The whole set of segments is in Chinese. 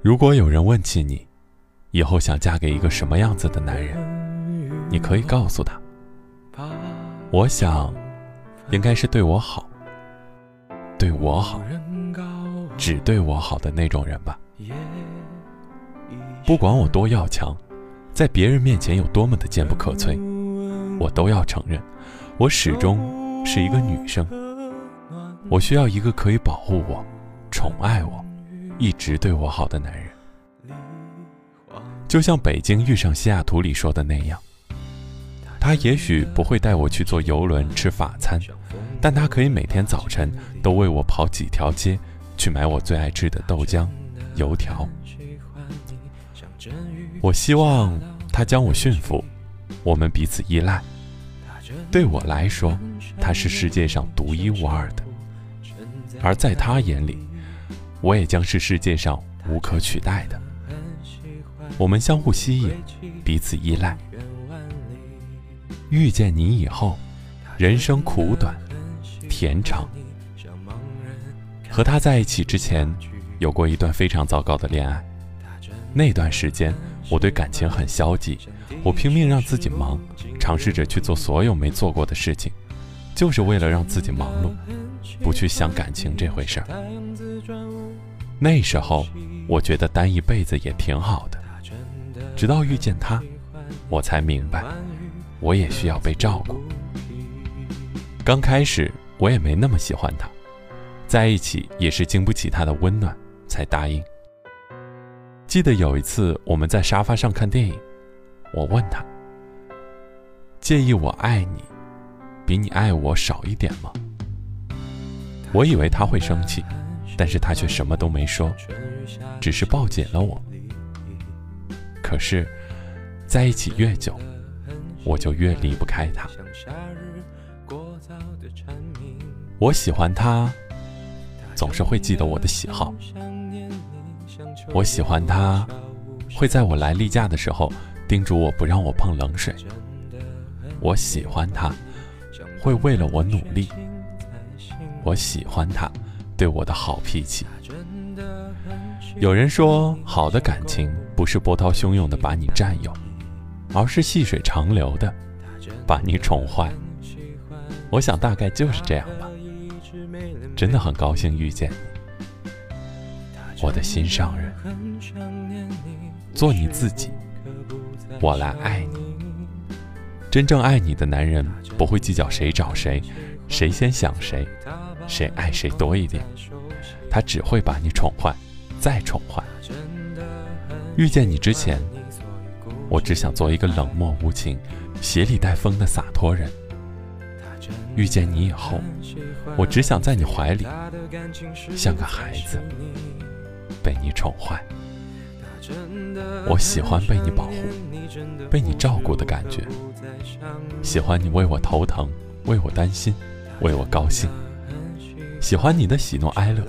如果有人问起你，以后想嫁给一个什么样子的男人，你可以告诉他：我想，应该是对我好，对我好，只对我好的那种人吧。不管我多要强，在别人面前有多么的坚不可摧，我都要承认，我始终是一个女生。我需要一个可以保护我、宠爱我、一直对我好的男人。就像《北京遇上西雅图》里说的那样，他也许不会带我去坐游轮吃法餐，但他可以每天早晨都为我跑几条街，去买我最爱吃的豆浆、油条。我希望他将我驯服，我们彼此依赖。对我来说，他是世界上独一无二的，而在他眼里，我也将是世界上无可取代的。我们相互吸引，彼此依赖。遇见你以后，人生苦短，甜长。和他在一起之前，有过一段非常糟糕的恋爱。那段时间，我对感情很消极，我拼命让自己忙，尝试着去做所有没做过的事情，就是为了让自己忙碌，不去想感情这回事儿。那时候，我觉得单一辈子也挺好的。直到遇见他，我才明白，我也需要被照顾。刚开始我也没那么喜欢他，在一起也是经不起他的温暖才答应。记得有一次我们在沙发上看电影，我问他：“介意我爱你，比你爱我少一点吗？”我以为他会生气，但是他却什么都没说，只是抱紧了我。可是，在一起越久，我就越离不开他。我喜欢他，总是会记得我的喜好。我喜欢他，会在我来例假的时候叮嘱我不让我碰冷水。我喜欢他，会为了我努力。我喜欢他，对我的好脾气。有人说，好的感情不是波涛汹涌的把你占有，而是细水长流的把你宠坏。我想大概就是这样吧。真的很高兴遇见你，我的心上人。做你自己，我来爱你。真正爱你的男人不会计较谁找谁，谁先想谁，谁爱谁多一点，他只会把你宠坏。再宠坏。遇见你之前，我只想做一个冷漠无情、鞋里带风的洒脱人。遇见你以后，我只想在你怀里，像个孩子，被你宠坏。我喜欢被你保护、被你照顾的感觉，喜欢你为我头疼、为我担心、为我高兴。喜欢你的喜怒哀乐，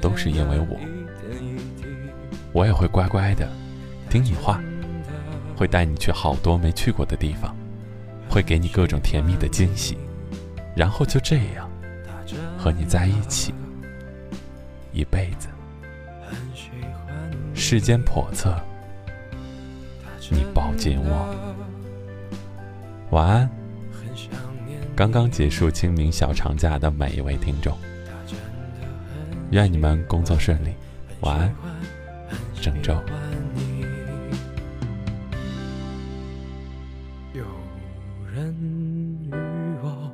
都是因为我。我也会乖乖的听你话，会带你去好多没去过的地方，会给你各种甜蜜的惊喜，然后就这样和你在一起一辈子。世间叵测，你抱紧我。晚安。刚刚结束清明小长假的每一位听众。愿你们工作顺利，晚安，郑州。有人与我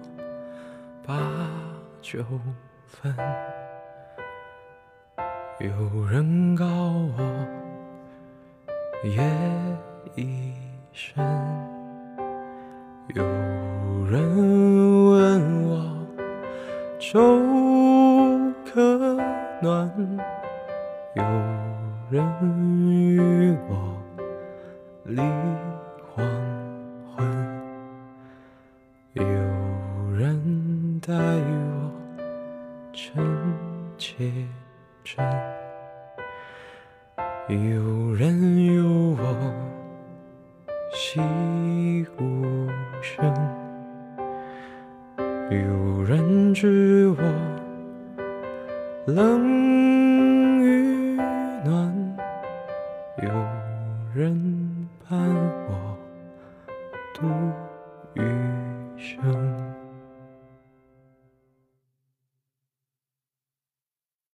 把酒分，有人告我夜已深，有人问我粥。暖，有人与我立黄昏，有人待我真切真，有人有我细无声，有人知我。冷与暖，有人伴我度余生。